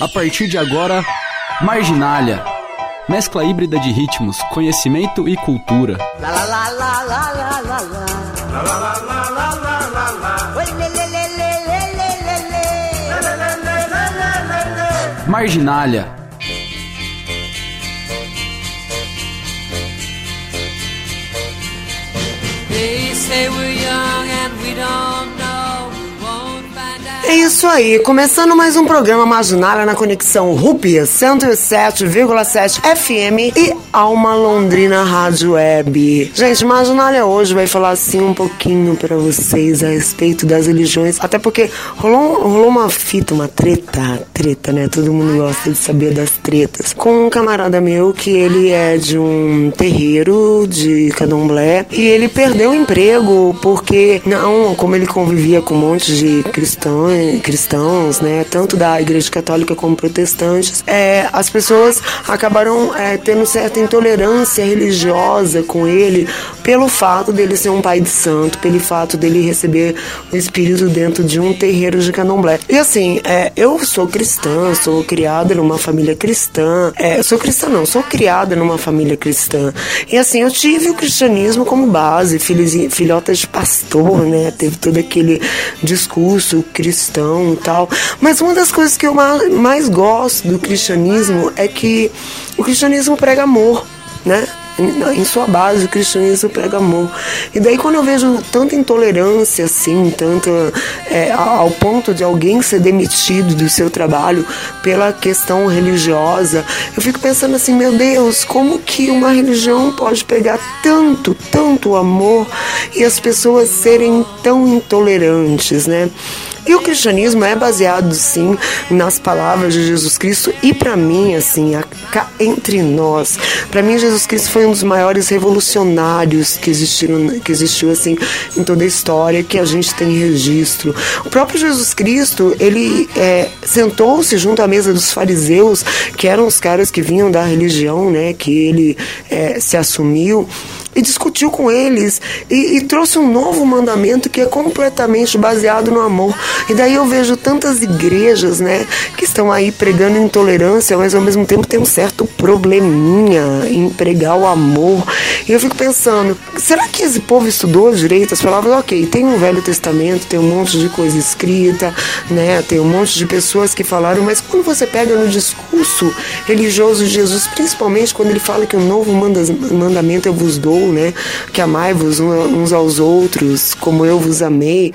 A partir de agora, Marginália. Mescla híbrida de ritmos, conhecimento e cultura. Marginália. They say we're young and we don't É isso aí, começando mais um programa Marginália na conexão Rupia 107,7 FM e Alma Londrina Rádio Web. Gente, Marginália hoje vai falar assim um pouquinho para vocês a respeito das religiões, até porque rolou, rolou uma fita, uma treta, treta, né? Todo mundo gosta de saber das tretas. Com um camarada meu que ele é de um terreiro de candomblé e ele perdeu o emprego porque, não, como ele convivia com um monte de cristãos cristãos, né, tanto da Igreja Católica como protestantes, é, as pessoas acabaram é, tendo certa intolerância religiosa com ele pelo fato dele ser um pai de santo, pelo fato dele receber o Espírito dentro de um terreiro de candomblé. E assim, é, eu sou cristã, sou criada numa família cristã, é, sou cristã não, sou criada numa família cristã. E assim, eu tive o cristianismo como base, filhota de pastor, né, teve todo aquele discurso cristão cristão e tal. Mas uma das coisas que eu mais gosto do cristianismo é que o cristianismo prega amor, né? em sua base o cristianismo prega amor. E daí quando eu vejo tanta intolerância assim, tanta é, ao ponto de alguém ser demitido do seu trabalho pela questão religiosa, eu fico pensando assim, meu Deus, como que uma religião pode pegar tanto, tanto amor e as pessoas serem tão intolerantes, né? E o cristianismo é baseado, sim, nas palavras de Jesus Cristo e para mim, assim, cá entre nós, para mim Jesus Cristo foi um dos maiores revolucionários que existiram, que existiu assim em toda a história que a gente tem registro. O próprio Jesus Cristo, ele é, sentou-se junto à mesa dos fariseus, que eram os caras que vinham da religião, né, que ele é, se assumiu e discutiu com eles e, e, trouxe um novo mandamento que é completamente baseado no amor. E daí eu vejo tantas igrejas, né, que estão aí pregando intolerância, mas ao mesmo tempo tem um certo probleminha em pregar o amor. E eu fico pensando, será que esse povo estudou direito as palavras? Ok, tem um Velho Testamento, tem um monte de coisa escrita, né, tem um monte de pessoas que falaram, mas quando você pega no discurso religioso de Jesus, principalmente quando ele fala que o novo mandamento eu vos dou, né? Que amai-vos uns aos outros, como eu vos amei.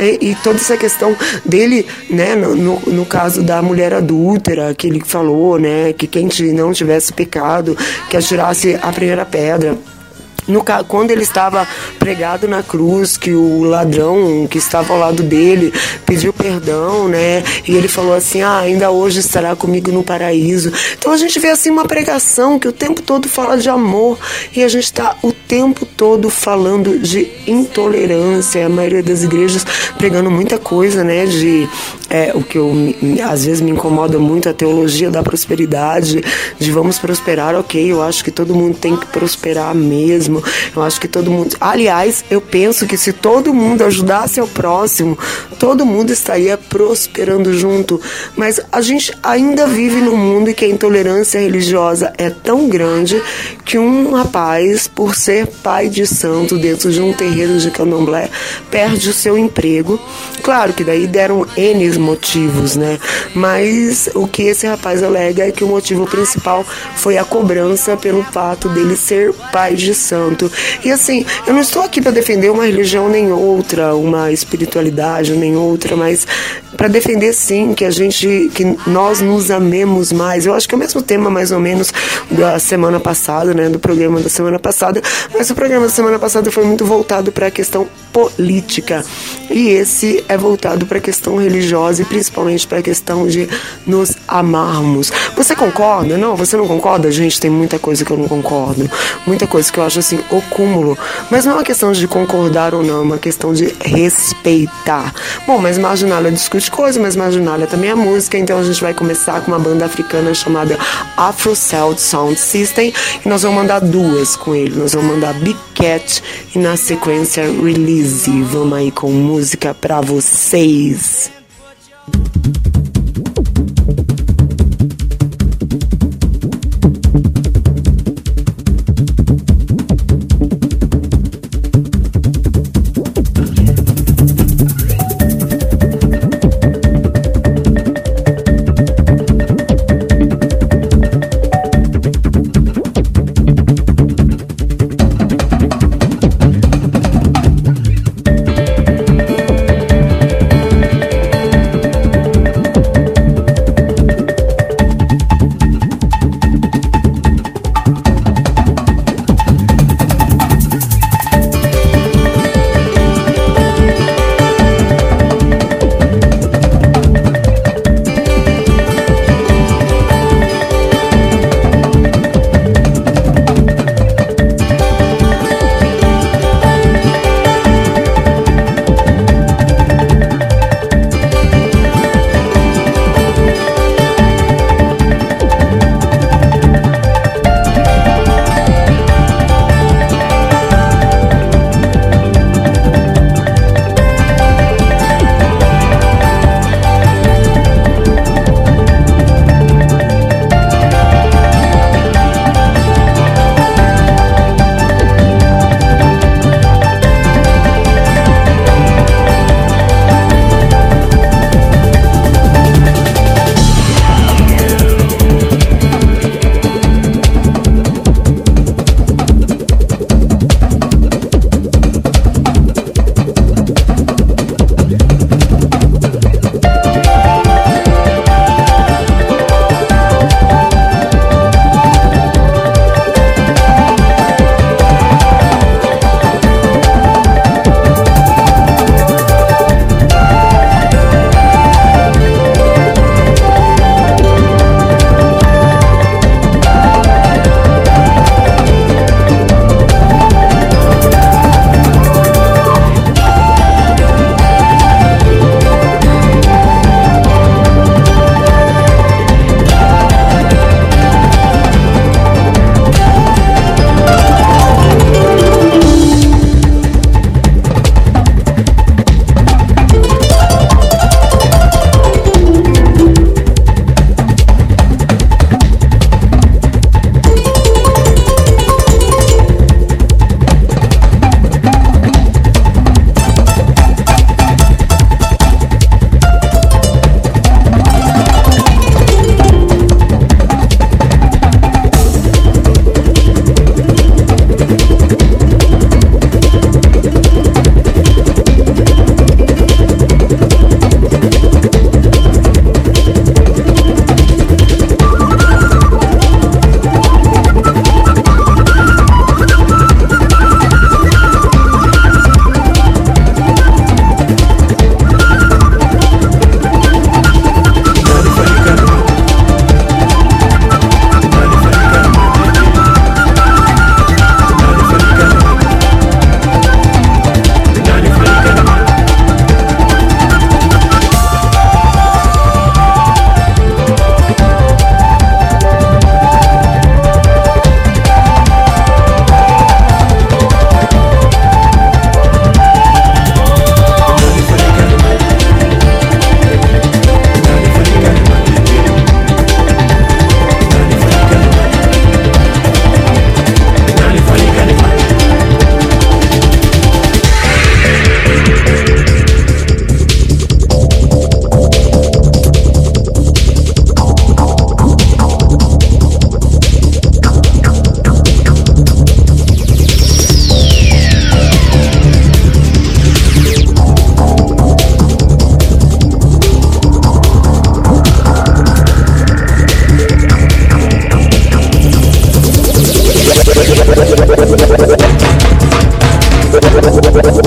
E, e, toda essa questão dele, né, no, no, caso da mulher adúltera, que ele falou, né, que quem não tivesse pecado, que atirasse a primeira pedra no, quando ele estava pregado na cruz, que o ladrão que estava ao lado dele pediu perdão, né? E ele falou assim: Ah, ainda hoje estará comigo no paraíso. Então a gente vê assim uma pregação que o tempo todo fala de amor e a gente está o tempo todo falando de intolerância. A maioria das igrejas pregando muita coisa, né? De é, o que eu, às vezes me incomoda muito a teologia da prosperidade, de vamos prosperar, ok. Eu acho que todo mundo tem que prosperar mesmo. Eu acho que todo mundo. Aliás, eu penso que se todo mundo ajudasse ao próximo, todo mundo estaria prosperando junto. Mas a gente ainda vive num mundo em que a intolerância religiosa é tão grande que um rapaz, por ser pai de santo dentro de um terreiro de candomblé, perde o seu emprego. Claro que daí deram N motivos, né? Mas o que esse rapaz alega é que o motivo principal foi a cobrança pelo fato dele ser pai de santo. E assim, eu não estou aqui para defender uma religião nem outra, uma espiritualidade nem outra, mas para defender sim que a gente que nós nos amemos mais. Eu acho que é o mesmo tema mais ou menos da semana passada, né, do programa da semana passada, mas o programa da semana passada foi muito voltado para a questão política. E esse é voltado para a questão religiosa e principalmente para a questão de nos amarmos. Você concorda? Não, você não concorda? Gente, tem muita coisa que eu não concordo. Muita coisa que eu acho assim o cúmulo. Mas não é uma questão de concordar ou não, é uma questão de respeitar. Bom, mas Marginalia discute coisa, mas Marginalia também é música, então a gente vai começar com uma banda africana chamada Afro Cell Sound System e nós vamos mandar duas com ele. Nós vamos mandar Big Cat e na sequência Release. Vamos aí com música pra vocês. Thank you.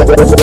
Oh,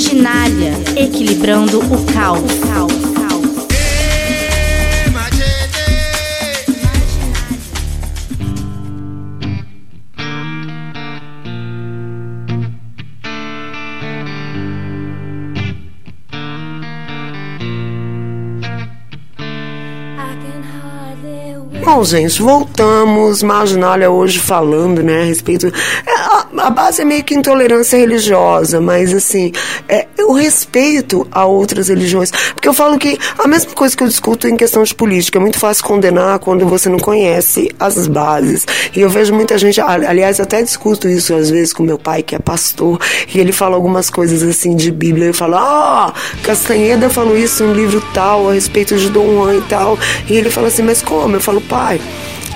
Marginália, equilibrando o caos. Bom, gente, voltamos. Marginália hoje falando, né, a respeito. É, a, a, base é meio que intolerância religiosa, mas assim, é, o respeito a outras religiões. Porque eu falo que a mesma coisa que eu discuto em questão de política, é muito fácil condenar quando você não conhece as bases. E eu vejo muita gente, aliás, eu até discuto isso às vezes com meu pai, que é pastor, e ele fala algumas coisas assim de Bíblia. Eu falo, ah, Castanheda falou isso em um livro tal, a respeito de Dom Juan e tal. E ele fala assim, mas como? Eu falo, pai pai,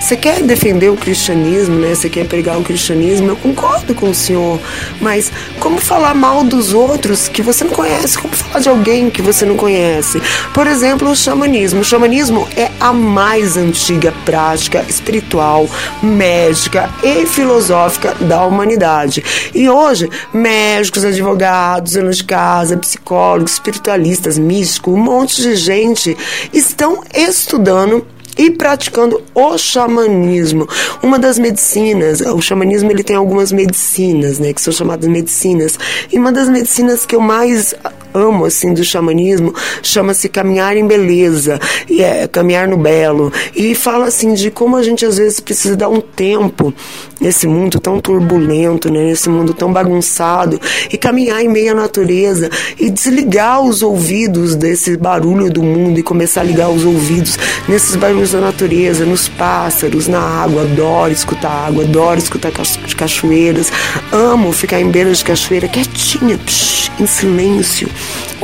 você quer defender o cristianismo, né? Você quer pregar o cristianismo? Eu concordo com o senhor, mas como falar mal dos outros que você não conhece? Como falar de alguém que você não conhece? Por exemplo, o xamanismo. O xamanismo é a mais antiga prática espiritual, médica e filosófica da humanidade. E hoje, médicos, advogados, donos de casa, psicólogos, espiritualistas, místicos, um monte de gente estão estudando e praticando o xamanismo. Uma das medicinas, o xamanismo ele tem algumas medicinas, né, que são chamadas medicinas. E uma das medicinas que eu mais amo assim do xamanismo chama-se caminhar em beleza e é caminhar no belo e fala assim de como a gente às vezes precisa dar um tempo nesse mundo tão turbulento, né, nesse mundo tão bagunçado e caminhar em meio à natureza e desligar os ouvidos desse barulho do mundo e começar a ligar os ouvidos nesses barulhos da natureza, nos pássaros, na água. Adoro escutar água, adoro escutar cachoeiras. Amo ficar em beira de cachoeira quietinha, psh, em silêncio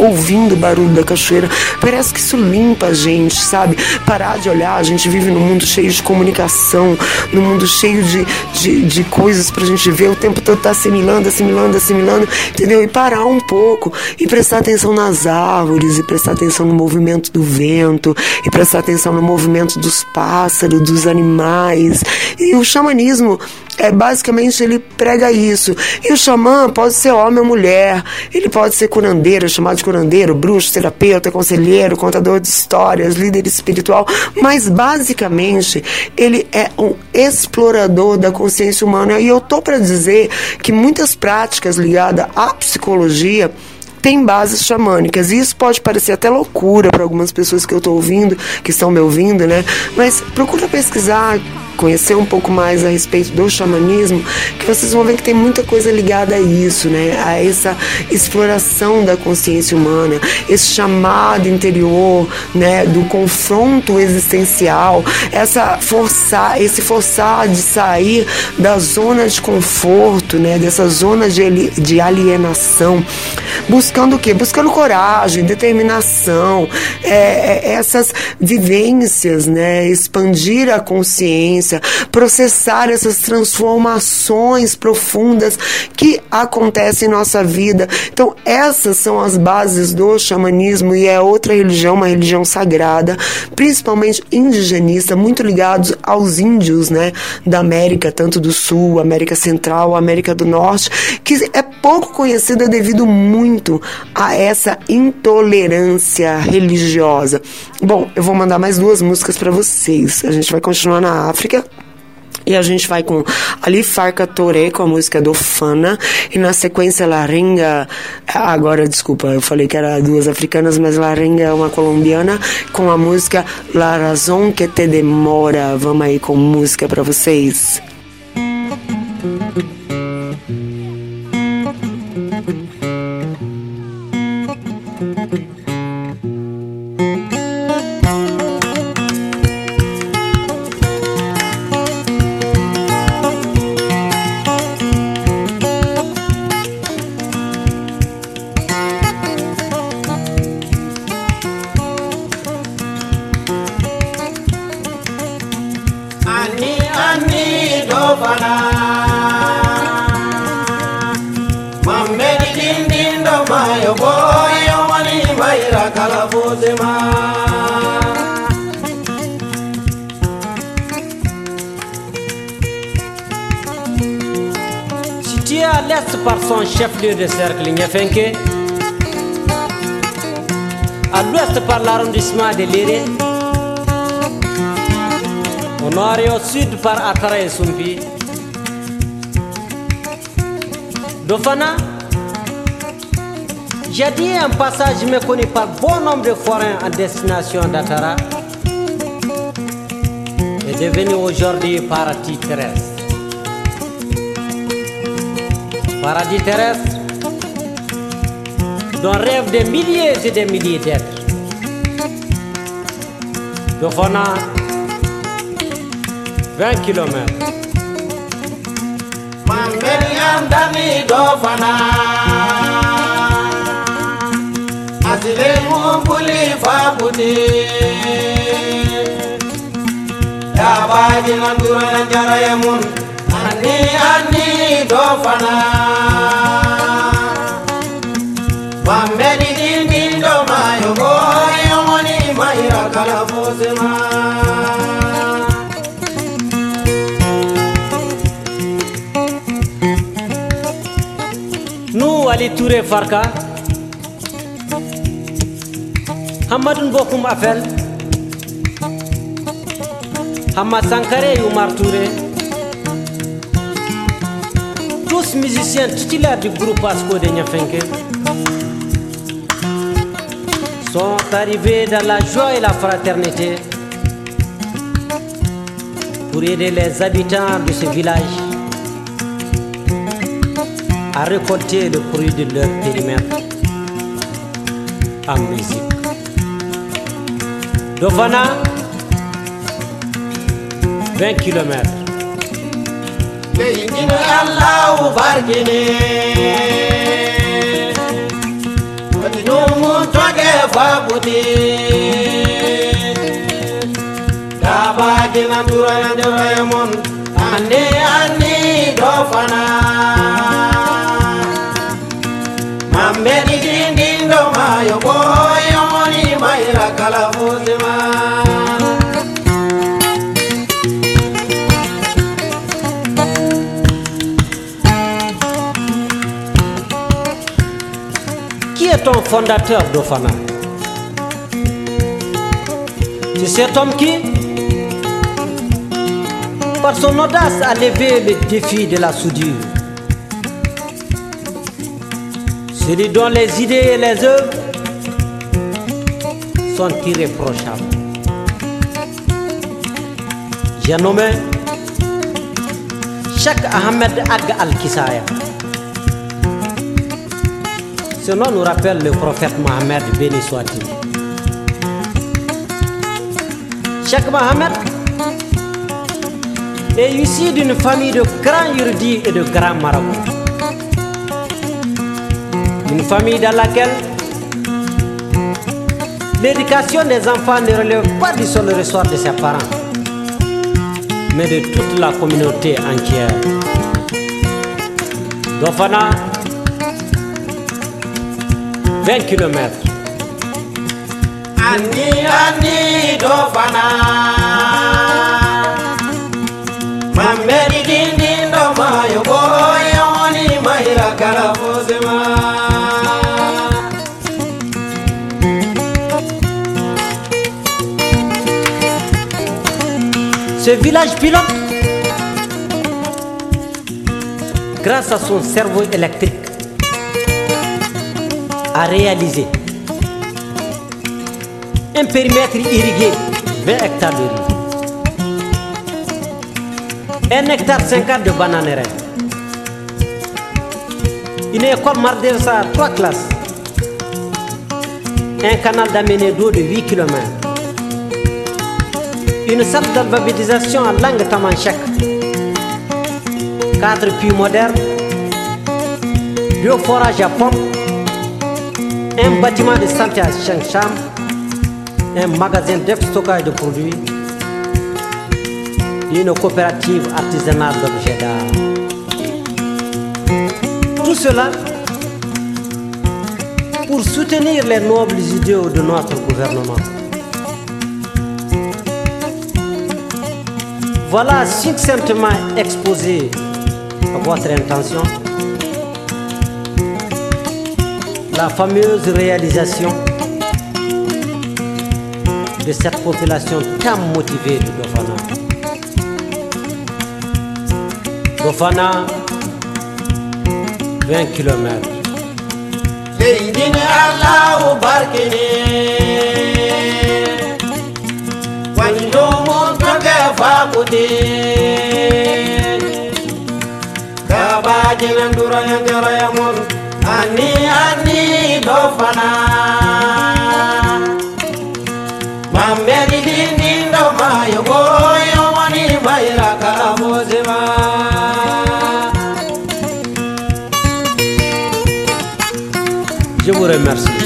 ouvindo o barulho da cachoeira. Parece que isso limpa a gente, sabe? Parar de olhar, a gente vive num mundo cheio de comunicação, num mundo cheio de, de, de coisas pra gente ver, o tempo todo tá assimilando, assimilando, assimilando, entendeu? E parar um pouco e prestar atenção nas árvores, e prestar atenção no movimento do vento, e prestar atenção no movimento dos pássaros, dos animais. E o xamanismo é basicamente ele prega isso. E o xamã pode ser homem ou mulher, ele pode ser curandeiro, chamado de curandeiro, bruxo, terapeuta, conselheiro, contador de histórias, líder espiritual, mas basicamente ele é um explorador da consciência humana. E eu tô para dizer que muitas práticas ligadas à psicologia tem bases xamânicas. E isso pode parecer até loucura para algumas pessoas que eu estou ouvindo, que estão me ouvindo, né? Mas procura pesquisar, conhecer um pouco mais a respeito do xamanismo, que vocês vão ver que tem muita coisa ligada a isso, né? A essa exploração da consciência humana, esse chamado interior, né, do confronto existencial, essa forçar, esse forçar de sair da zona de conforto, né, dessa zona de, de alienação, buscando o quê? Buscando coragem, determinação, é, é, essas vivências, né, expandir a consciência processar essas transformações profundas que acontecem em nossa vida. Então, essas são as bases do xamanismo e é outra religião, uma religião sagrada, principalmente indigenista, muito ligados aos índios, né, da América, tanto do Sul, América Central, América do Norte, que é pouco conhecida devido muito a essa intolerância religiosa. Bom, eu vou mandar mais duas músicas para vocês. A gente vai continuar na África e a gente vai com Ali Farca Toré com a música do Fana e na sequência Larenga, agora desculpa, eu falei que era duas africanas, mas Larenga é uma colombiana com a música La Razón que te demora. Vamos aí com música para vocês. Son chef-lieu de cercle Nyafenke, à l'ouest par l'arrondissement de Léré, au nord et au sud par Atara et Sumpi. Dofana, j'ai dit un passage méconnu par bon nombre de forains en destination d'Atara est devenu aujourd'hui paradis terrestre. Paradis terestru De un rev de milie și de milii de etri De fona 20 km Mangeriam dami do fana Asile mumpuli faputi Ya baji nandura nanjara ya mundu ani do fana bambeli din din do mayo go yomoni mai kala fosema nu ali ture farka hamadun bokum afel hamma sankare umar ture Musiciens titulaires du groupe Asco de Nyafenke, sont arrivés dans la joie et la fraternité pour aider les habitants de ce village à récolter le fruit de leur périmètre en musique. Dovana, 20 km. seyidina allahu barkine wati ɗumu toge fabuti dabagina duranadoroye mon anni anni do fana mambe ɗiɗi ndinɗo mayo ɓoy Ton fondateur d'Ofana C'est cet homme qui, par son audace, a levé le défi de la soudure. Celui dont les idées et les œuvres sont irréprochables. J'ai nommé Cheikh Ahmed Ag Al-Kisaya. Nous rappelle le prophète Mohammed, béni soit-il. Cheikh Mohammed est issu d'une famille de grands érudits et de grands marabouts. Une famille dans laquelle l'éducation des enfants ne relève pas du seul ressort de ses parents, mais de toute la communauté entière. Dofana, 20 km. Ani ani dindin kala fozema Ce village pilote, grâce à son cerveau électrique, a réalisé un périmètre irrigué 20 hectares de riz, 1 hectare 50 de bananeraies, une école Mardersa à 3 classes, un canal d'amener d'eau de 8 km, une salle d'alphabétisation en langue tamanchak, 4 puits modernes, deux forages à pompe, un bâtiment de santé à Changcham, un magasin de stockage de produits, une coopérative artisanale d'objets d'art. Tout cela pour soutenir les nobles idéaux de notre gouvernement. Voilà succinctement exposé votre intention la fameuse réalisation de cette population tant motivée de Dofana. Dofana, 20 km. Seydina Allah barkine Wando mo mon ani ani dɔ fana mamɛri dindi dɔ ma yogo yomani bayira ka mosema Je vous remercie.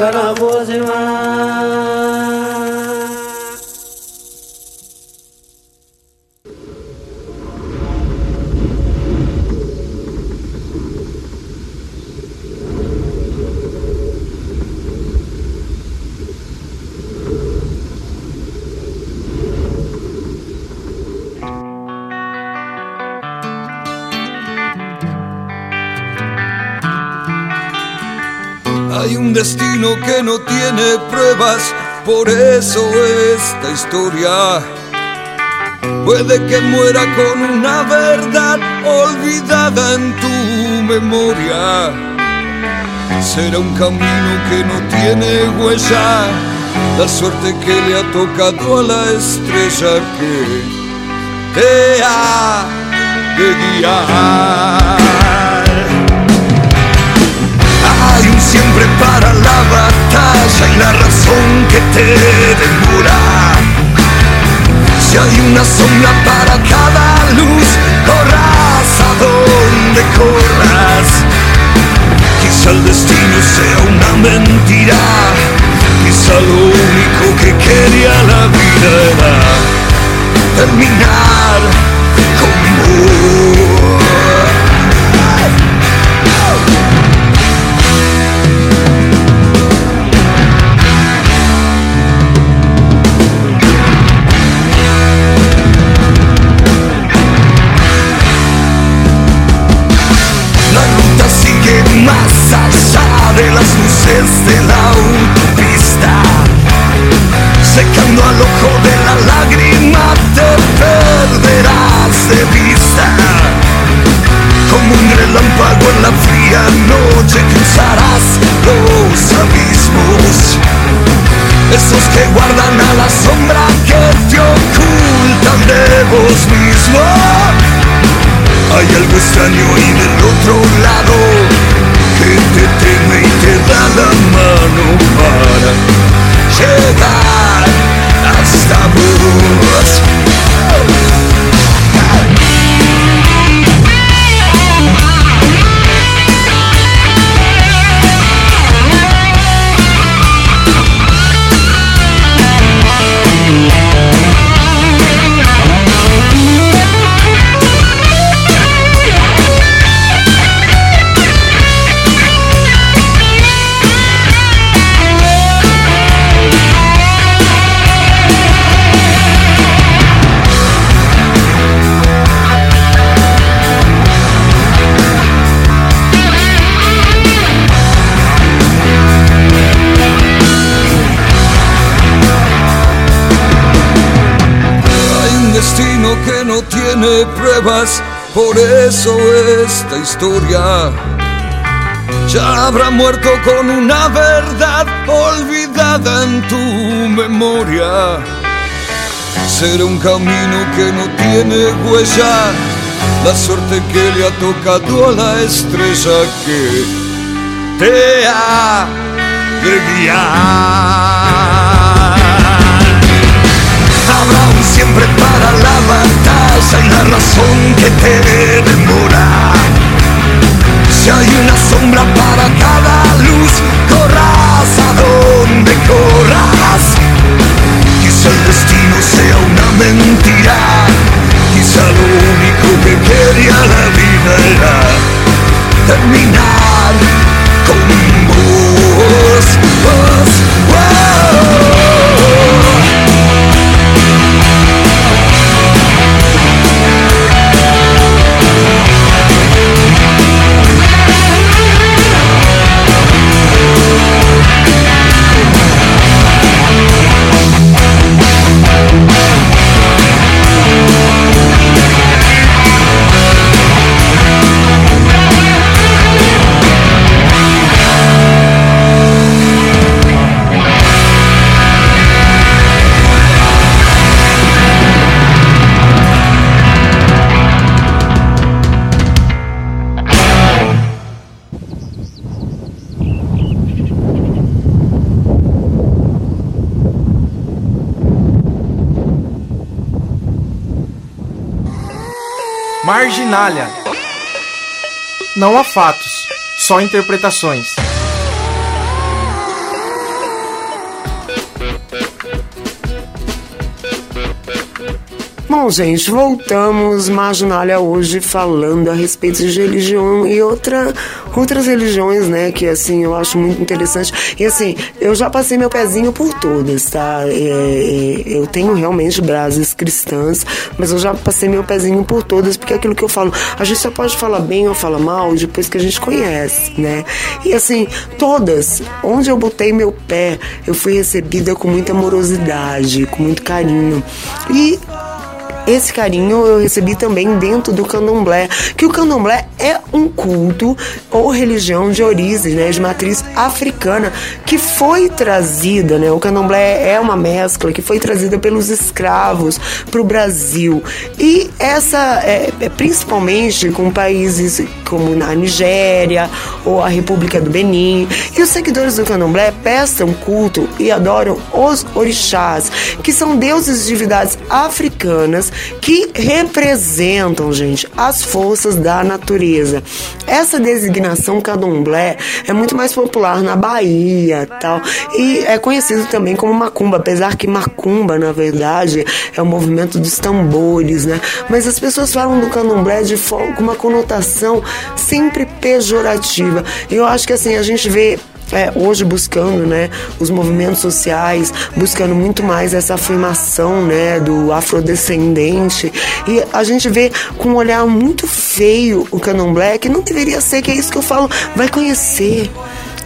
karavozima eso esta historia puede que muera con una verdad olvidada en tu memoria. Será un camino que no tiene huella, la suerte que le ha tocado a la estrella que te ha de guiar. Siempre para la batalla y la razón que te demora. Si hay una sombra para cada luz, corras a donde corras. Quizá el destino sea una mentira, quizá lo único que quería la vida era terminar como La luces de esta historia ya habrá muerto con una verdad olvidada en tu memoria. Será un camino que no tiene huella, la suerte que le ha tocado a la estrella que te ha de guiar. Habrá un siempre para la batalla corazón que te demora. Si hay una sombra para cada luz, corras a donde corras. Quizá el destino sea una mentira. Quizá lo único que quería la vida era terminar Marginália. Não há fatos, só interpretações. Bom, gente, voltamos Marginália hoje falando a respeito de religião e outra, outras religiões, né? Que assim eu acho muito interessante. E assim, eu já passei meu pezinho por todas, tá? É, é, eu tenho realmente brasas cristãs, mas eu já passei meu pezinho por todas, porque é aquilo que eu falo, a gente só pode falar bem ou falar mal depois que a gente conhece, né? E assim, todas, onde eu botei meu pé, eu fui recebida com muita amorosidade, com muito carinho. E esse carinho eu recebi também dentro do candomblé, que o candomblé é um culto ou religião de origem, né, de matriz africana, que foi trazida, né, o candomblé é uma mescla que foi trazida pelos escravos para o Brasil. E essa, é, é, principalmente com países como na Nigéria ou a República do Benin. E os seguidores do candomblé prestam culto e adoram os orixás, que são deuses e divindades africanas que representam, gente, as forças da natureza. Essa designação candomblé é muito mais popular na Bahia, tal, e é conhecido também como macumba, apesar que macumba, na verdade, é o movimento dos tambores, né? Mas as pessoas falam do candomblé de uma conotação sempre pejorativa. Eu acho que assim a gente vê é, hoje buscando né, os movimentos sociais, buscando muito mais essa afirmação né, do afrodescendente. E a gente vê com um olhar muito feio o candomblé, que não deveria ser, que é isso que eu falo, vai conhecer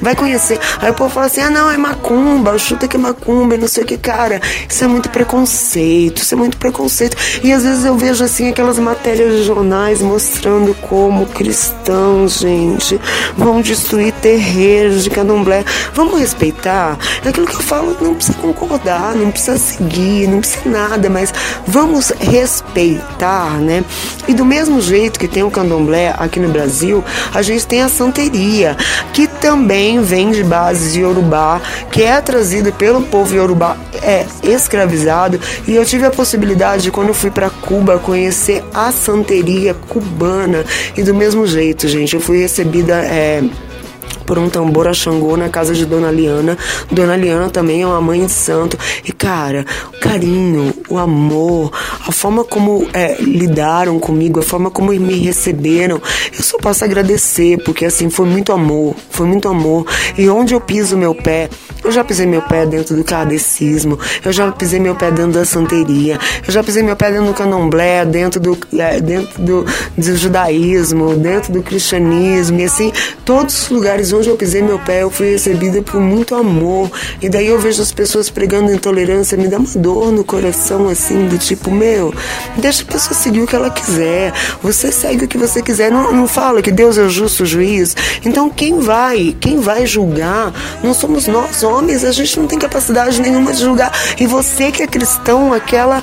vai conhecer. Aí o povo fala assim: ah, não, é macumba, chuta que é macumba e não sei o que, cara. Isso é muito preconceito, isso é muito preconceito. E às vezes eu vejo assim aquelas matérias de jornais mostrando como cristãos, gente, vão destruir terreiros de candomblé. Vamos respeitar. É aquilo que eu falo, não precisa concordar, não precisa seguir, não precisa nada, mas vamos respeitar, né? E do mesmo jeito que tem o candomblé aqui no Brasil, a gente tem a santeria, que também também vem de bases que é trazido pelo povo Yorubá, é escravizado. E eu tive a possibilidade, quando fui para Cuba, conhecer a santeria cubana. E do mesmo jeito, gente, eu fui recebida. É, por um tambor a Xangô na casa de Dona Liana. Dona Liana também é uma mãe de santo. E, cara, o carinho, o amor, a forma como é, lidaram comigo, a forma como me receberam, eu só posso agradecer, porque assim, foi muito amor, foi muito amor. E onde eu piso meu pé, eu já pisei meu pé dentro do kardecismo, eu já pisei meu pé dentro da santeria, eu já pisei meu pé dentro do candomblé, dentro do, é, dentro do, do judaísmo, dentro do cristianismo, e assim, todos os lugares onde eu pisei meu pé, eu fui recebida por muito amor. E daí eu vejo as pessoas pregando intolerância, me dá uma dor no coração, assim, do tipo, meu, deixa a pessoa seguir o que ela quiser. Você segue o que você quiser. Não, não fala que Deus é o justo juiz. Então quem vai, quem vai julgar, não somos nós nomes, a gente não tem capacidade nenhuma de julgar. E você que é cristão, aquela,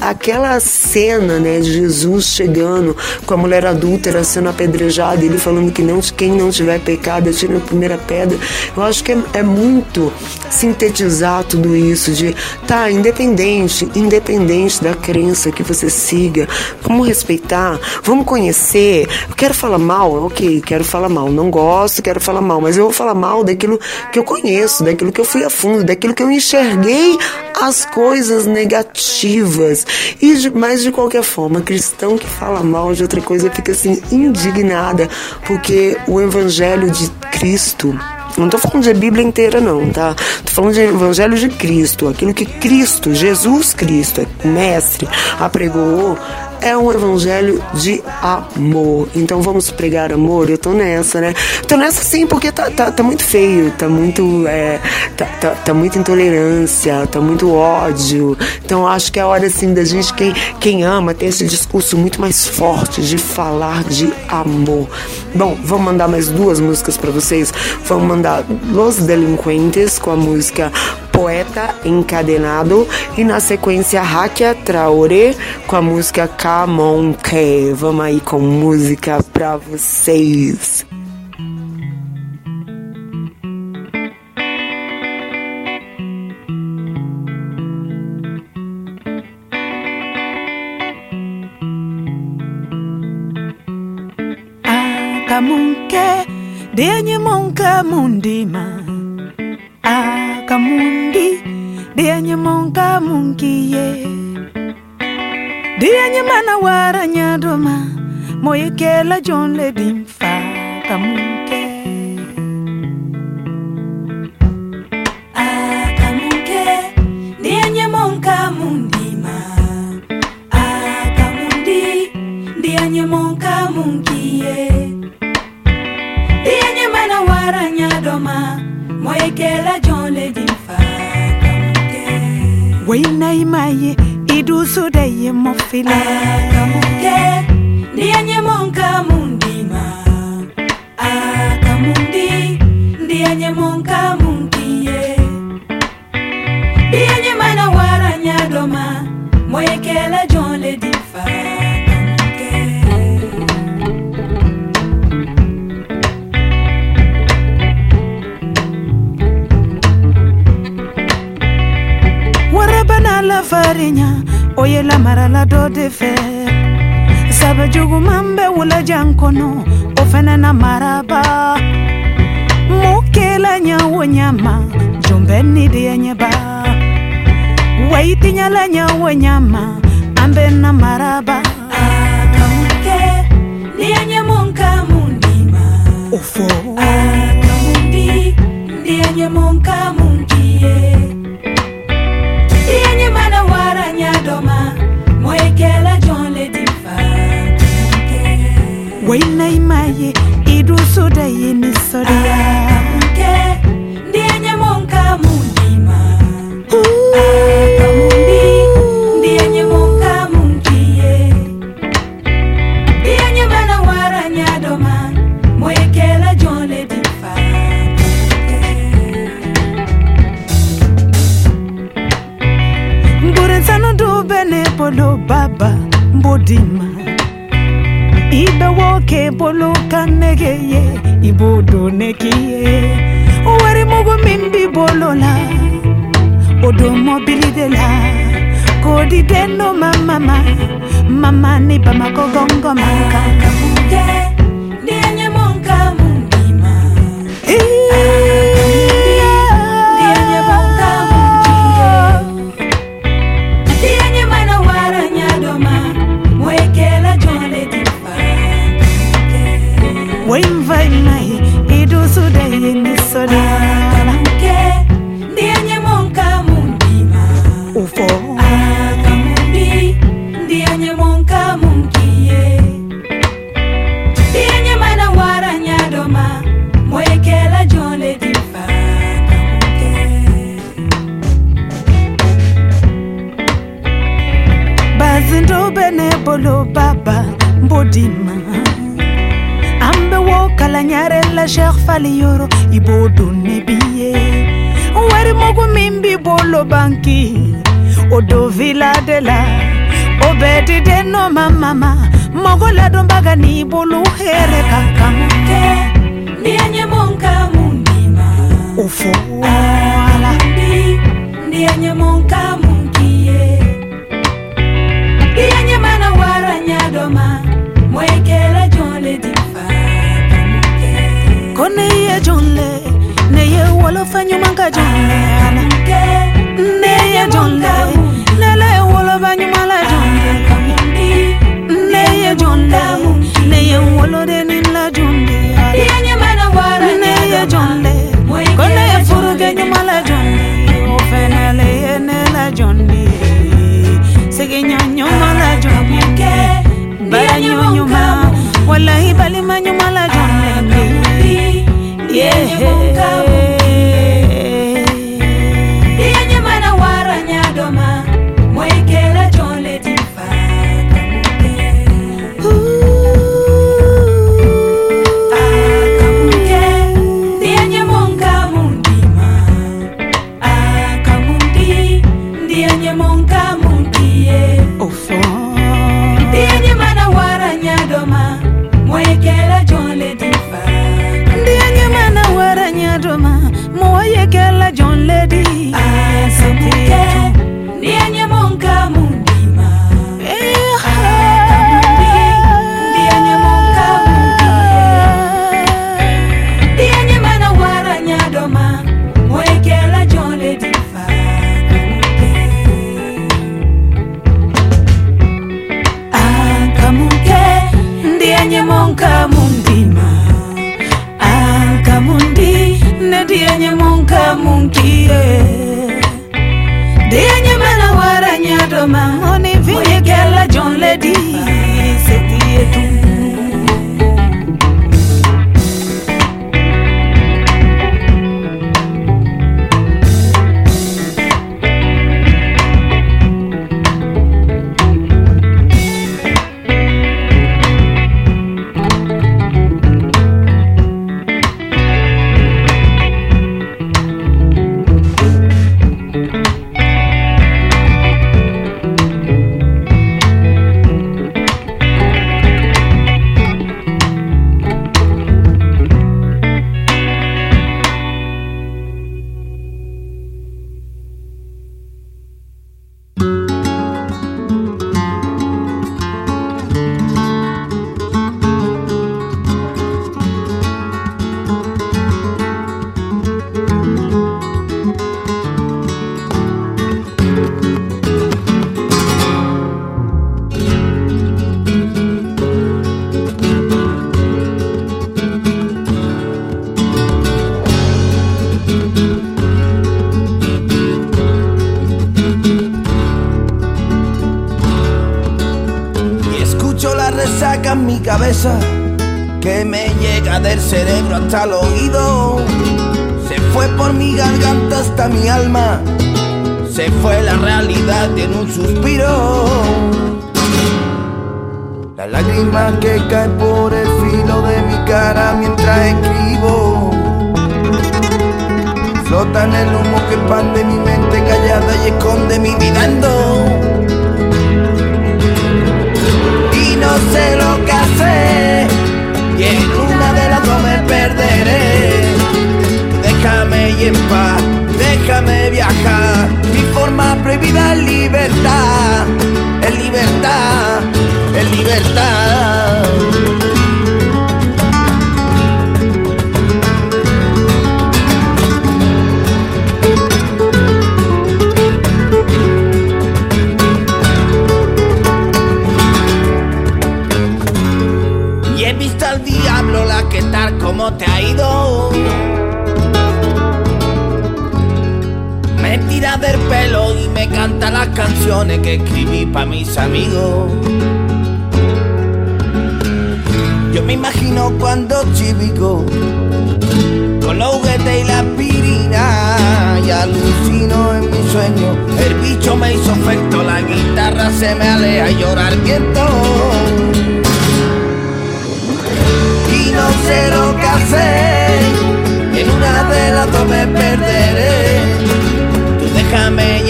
aquela cena, né, de Jesus chegando com a mulher adúltera sendo apedrejada, ele falando que não, quem não tiver pecado, atira a primeira pedra. Eu acho que é, é muito sintetizar tudo isso de, tá, independente, independente da crença que você siga, vamos respeitar, vamos conhecer. Eu quero falar mal, ok, quero falar mal. Não gosto, quero falar mal, mas eu vou falar mal daquilo que eu conheço, daquilo que eu fui a fundo, daquilo que eu enxerguei as coisas negativas. E de, mas de qualquer forma, cristão que fala mal de outra coisa fica assim indignada, porque o evangelho de Cristo não estou falando de Bíblia inteira, não, tá? Estou falando de Evangelho de Cristo, aquilo que Cristo, Jesus Cristo, mestre, apregou é um evangelho de amor. Então vamos pregar amor? Eu tô nessa, né? Tô nessa sim, porque tá, tá, tá muito feio, tá muito. É, tá, tá, tá muita intolerância, tá muito ódio. Então acho que é hora assim da gente, quem, quem ama, ter esse discurso muito mais forte de falar de amor. Bom, vamos mandar mais duas músicas para vocês. Vamos mandar Los Delinquentes com a música Poeta Encadenado e na sequência Hakia Traore com a música Que. Vamos aí com música pra vocês. Akamunke, denye monka mundima nunca munkiye dia nyemana waranya nyadoma, moye kela jon le dimfa kamunke ah kamunke dia nyemonka mundima. Ah kamundi. Dia nyemonka munkiye dia nyemana waranya nyadoma, moye kela wina mai idusu da yi mafila akamuke ndianye monka mundima akamundi ndianye monka mundiye ndianye mana waranyadoma moyekela farinya oye lamara la dɔ de fɛ sabajuguman bɛ wulajan kɔnɔ o fɛnɛ na maraba. Mu kela ɲa wo ɲama jɔn bɛ ni deya ɲɛba wayi tiɲala ɲa wo ɲama an bɛ na maraba o fɔ a kamundi ndiya ɲɛmɔn kamundiye doma moyekela jɔn le di fa wainaima ye i dusu da ye nisɔdiya nzima. Ibe woke boloka negeye ibodonekiye wari mugu min bi bolola odo mobili de la kodi denno mamama mama ni bamako gongomaka baba mbodima. Ambe wo kala nyare la sheikh fali yoro ibodo ne biye jugu min b'i bolo banki o don villa de la o bɛɛ diden nɔ ma mama mɔgɔ ladɔnbaga n'i bolo hɛrɛ ka kan kɛ ni ya ɲɛmɔ ka mun d'i ma o fɔ ala. di ni ya ɲɛmɔ ka mun wolofanya manga jongana neye jonde lele wolobanya mala jonde neye jonde neye wolode ninla jonde. Neye jonde koneye furuge nyumala jonde. Ofenele yenela jonde. Segenyanyomala jonde. Balanyonyuma walahi balimanyumala jonde. Yeah. En el humo que expande mi mente callada y esconde mi vida en dos. y no sé lo que hacer y en una de las dos me perderé. Déjame ir en paz déjame viajar. Mi forma prohibida es libertad es libertad y me canta las canciones que escribí para mis amigos. Yo me imagino cuando chivico, con los juguetes y la aspirina, y alucino en mi sueño. El bicho me hizo efecto, la guitarra se me aleja y llora viento y no sé lo que hacer. En una de las dos me perderé.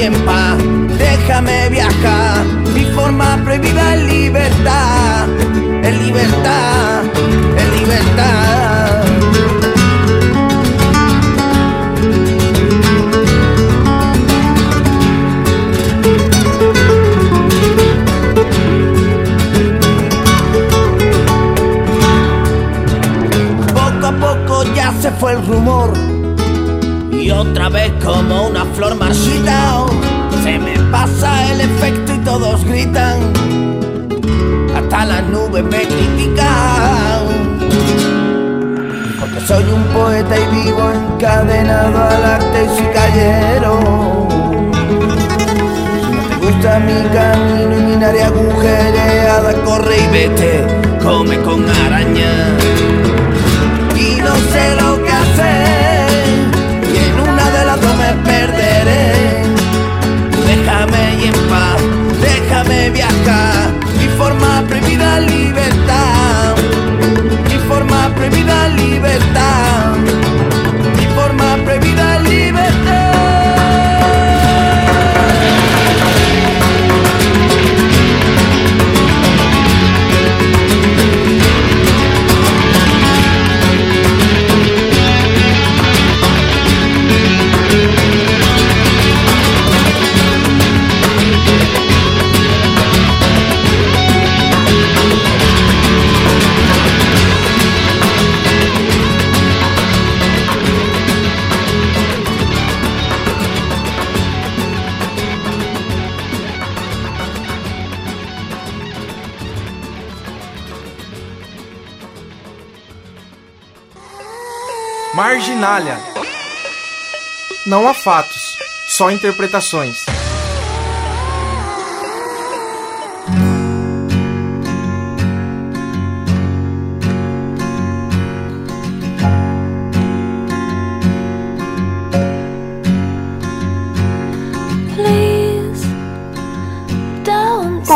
Déjame viajar, mi forma prohibida es libertad, es libertad, es libertad. Poco a poco ya se fue el rumor vez como una flor marchita se me pasa el efecto y todos gritan. Hasta las nubes me critican. Porque soy un poeta y vivo encadenado al arte y soy callero. te gusta mi camino y mi nariz agujereada, corre y vete, come con araña. Y no sé lo que hacer, Déjame viajar, mi forma prohibida libertad, mi forma prohibida libertad, Marginália. Não há fatos, só interpretações.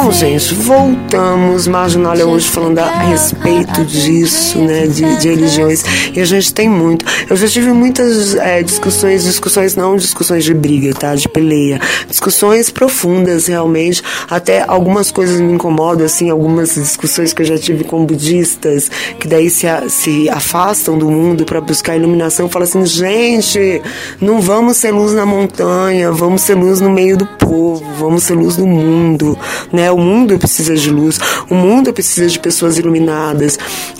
Bom, gente, voltamos. Marginalha hoje falando a respeito disso, né? De, de, religiões. E a gente tem muito. Eu já tive muitas é, discussões, discussões não discussões de briga, tá? De peleia. Discussões profundas, realmente. Até algumas coisas me incomodam, assim, algumas discussões que eu já tive com budistas, que daí se, a, se afastam do mundo para buscar iluminação. Fala assim, gente, não vamos ser luz na montanha, vamos ser luz no meio do povo, vamos ser luz no mundo, né? O mundo precisa de luz, o mundo precisa de pessoas iluminadas,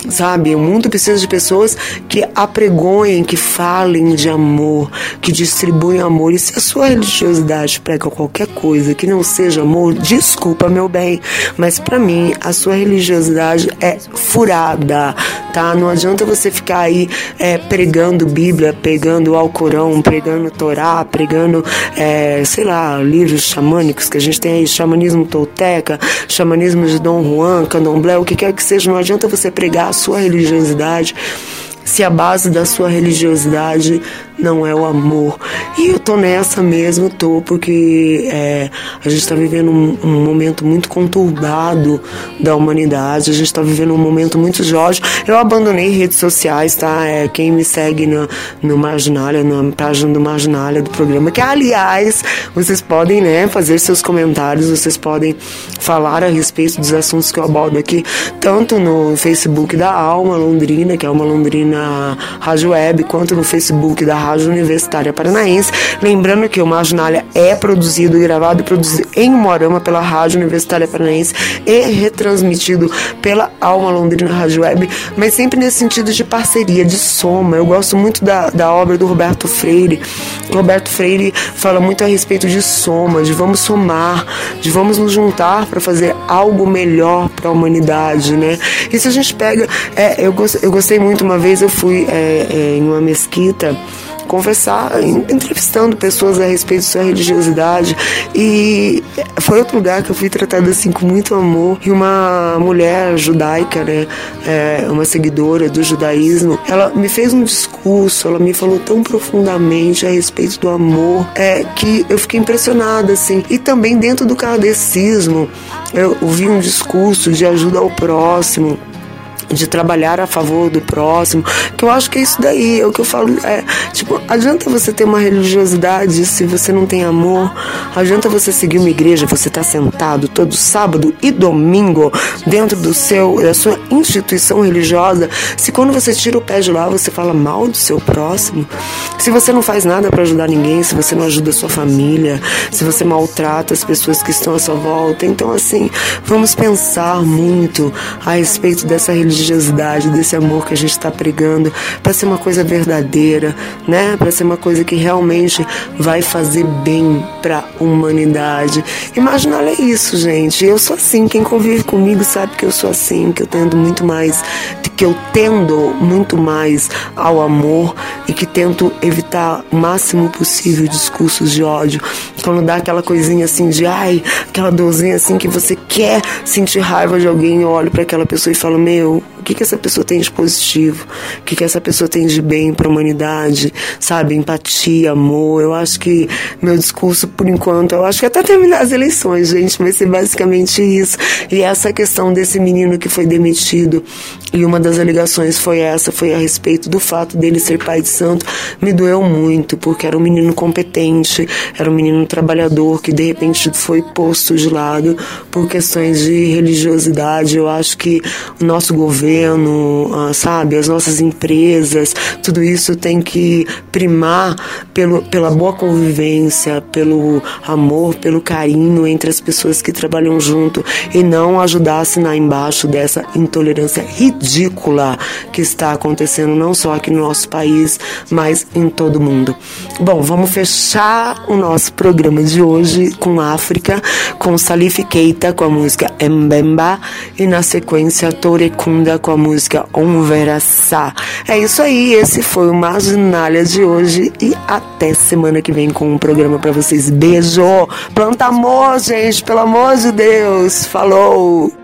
sabe? O mundo precisa de pessoas que apregoem, que falem de amor, que distribuem amor. E se a sua religiosidade prega qualquer coisa que não seja amor, desculpa, meu bem, mas para mim a sua religiosidade é furada, tá? Não adianta você ficar aí é, pregando Bíblia, pregando Alcorão, pregando Torá, pregando, é, sei lá, livros xamânicos que a gente tem aí, xamanismo tolteca, xamanismo de Dom Juan, candomblé, o que quer que seja, não adianta você pregar a sua religiosidade se a base da sua religiosidade não é o amor. E eu tô nessa mesmo, tô, porque é, a gente está vivendo um, um, momento muito conturbado da humanidade, a gente está vivendo um momento muito Jorge. Eu abandonei redes sociais, tá? É, quem me segue no, no Marginália, na página do Marginália do programa, que aliás, vocês podem, né, fazer seus comentários, vocês podem falar a respeito dos assuntos que eu abordo aqui, tanto no Facebook da Alma Londrina, que é uma Londrina Rádio Web, quanto no Facebook da Rádio Universitária Paranaense. Lembrando que o Marginália é produzido, gravado e produzido em Morama pela Rádio Universitária Paranaense e retransmitido pela Alma Londrina Rádio Web, mas sempre nesse sentido de parceria, de soma. Eu gosto muito da, da obra do Roberto Freire. O Roberto Freire fala muito a respeito de soma, de vamos somar, de vamos nos juntar para fazer algo melhor para a humanidade, né? E se a gente pega, é, eu, eu gostei muito uma vez, eu fui é, é, em uma mesquita conversar, entrevistando pessoas a respeito de sua religiosidade. E foi outro lugar que eu fui tratada assim com muito amor. E uma mulher judaica, né, é, uma seguidora do judaísmo, ela me fez um discurso, ela me falou tão profundamente a respeito do amor, é, que eu fiquei impressionada, assim. E também dentro do kardecismo, eu ouvi um discurso de ajuda ao próximo, de trabalhar a favor do próximo, que eu acho que é isso daí, é o que eu falo, é, tipo, adianta você ter uma religiosidade se você não tem amor, adianta você seguir uma igreja, você tá sentado todo sábado e domingo dentro do seu, da sua instituição religiosa, se quando você tira o pé de lá, você fala mal do seu próximo, se você não faz nada para ajudar ninguém, se você não ajuda a sua família, se você maltrata as pessoas que estão à sua volta, então assim, vamos pensar muito a respeito dessa religião religiosidade, desse amor que a gente está pregando, para ser uma coisa verdadeira, né? Para ser uma coisa que realmente vai fazer bem para a humanidade. Imaginar é isso, gente. Eu sou assim. Quem convive comigo sabe que eu sou assim, que eu tendo muito mais, que eu tendo muito mais ao amor e que tento evitar o máximo possível discursos de ódio. Quando dá aquela coisinha assim de ai, aquela dorzinha assim que você quer sentir raiva de alguém, eu olho para aquela pessoa e falo: Meu, o que, que essa pessoa tem de positivo? O que, que essa pessoa tem de bem para a humanidade? Sabe? Empatia, amor. Eu acho que meu discurso, por enquanto, eu acho que até terminar as eleições, gente, vai ser basicamente isso. E essa questão desse menino que foi demitido, e uma das alegações foi essa, foi a respeito do fato dele ser pai de santo, me doeu muito, porque era um menino competente, era um menino trabalhador que de repente foi posto de lado por questões de religiosidade. Eu acho que o nosso governo, ah, sabe, as nossas empresas, tudo isso tem que primar pelo, pela boa convivência, pelo amor, pelo carinho entre as pessoas que trabalham junto e não ajudar a assinar embaixo dessa intolerância ridícula que está acontecendo não só aqui no nosso país, mas em todo o mundo. Bom, vamos fechar o nosso programa de hoje com África, com Salif Keita com a música Mbemba e na sequência Torekunda com a música Onverasa. É isso aí, esse foi o Marginalia de hoje e até semana que vem com um programa para vocês. Beijo! Planta amor, gente, pelo amor de Deus! Falou!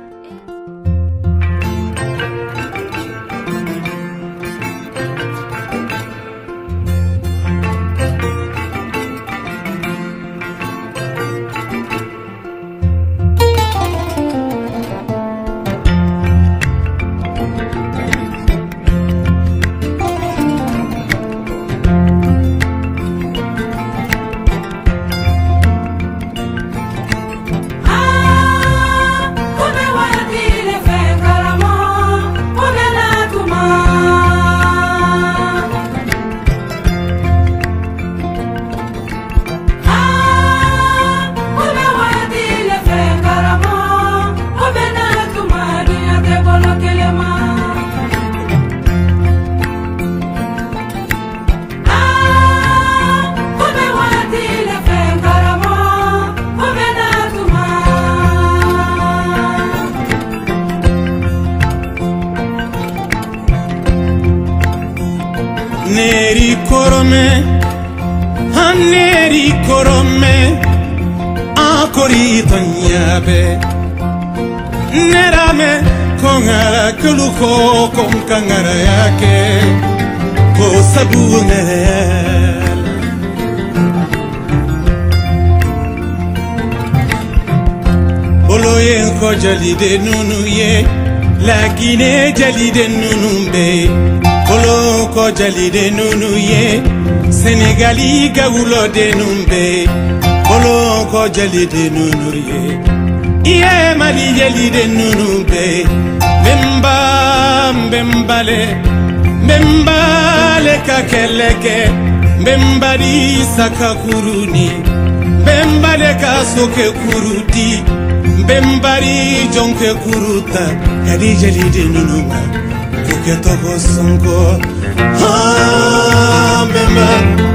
Neri korome haneri korome akori tonyabe. Nerame kongara kuluko konkangara yake ko sabu nerela oloye ko jalide nunu ye lagine jalide nunu be koloko jalide nunu ye senegali gawulode nun be koloko jalide nunu ye iye mali jalide nunu be mbemba mbembale mbembale ka kɛlɛ kɛ mbembali saka kuruni mbembale ka soke kuruti mbembari jɔnkɛ kuruta kadi jalide nunu ma kitoko sango amema ah,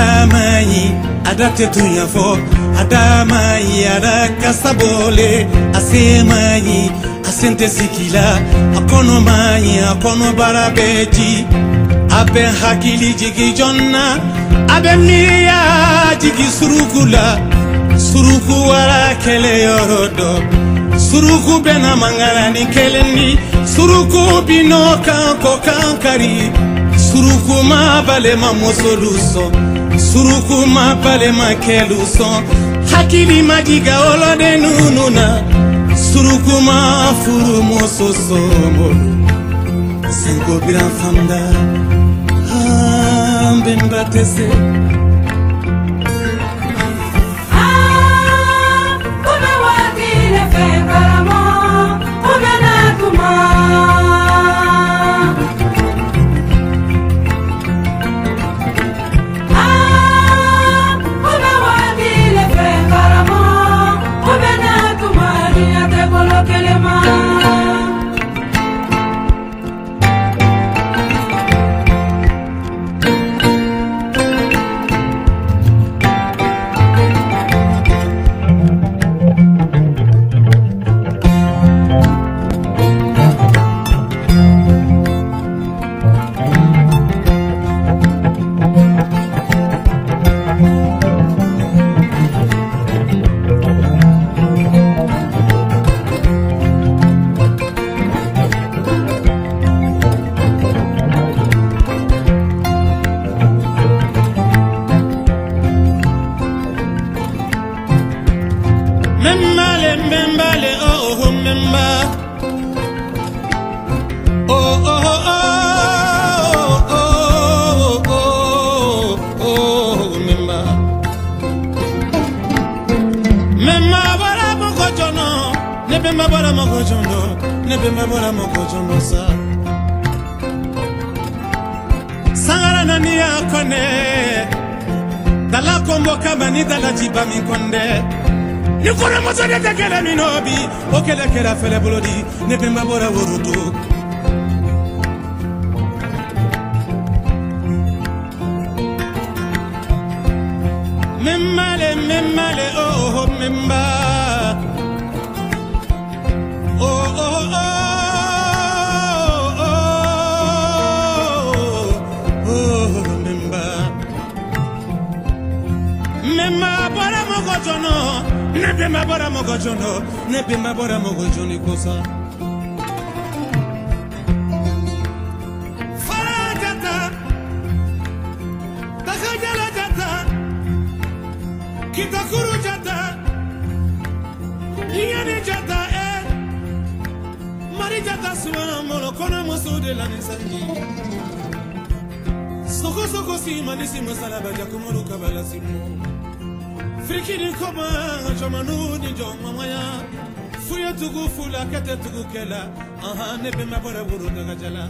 adama yi ada tɛ tunya fɔ adama yi ada kasa bɔle a se ma yi a sen tɛ sigi la a kɔnɔ ma yi a kɔnɔbara bɛ ji a bɛ hakili jigi jɔn na a bɛ miiriya jigi suruku la suruku wara kɛlɛyɔrɔ dɔ suruku bɛna mangara ni kelen ni suruku binɔ kan kɔ kan kari suruku ma balema musolu sɔn surukuma balema kɛlu sɔn hakili majiga oloden nunu na surukuma furumuso sɔnbɔ senko biran famda an benba tɛ se nepemba bola moko jondo nepemba bola moko jondo sa. Sangara nani ya kone? Tala komboka bani tala jiba mikonde nikuna moso de tɛ kɛlɛ min nɔ bi o kɛlɛ kɛra fɛlɛ bolo di ne benba bɔra worodo memale memale oo oh, oh memba ne bɛnba bɔra mɔgɔ jɔn dɔ ne bɛnba bɔra mɔgɔ jɔn de kosɔn. kosodelana ezangi sokosoko simanisi masala badiakomoluka balasimo frikini koma jomanuni jomamaya fuya tugu fula kete tugu kela. Aha ne bemabora burungagajala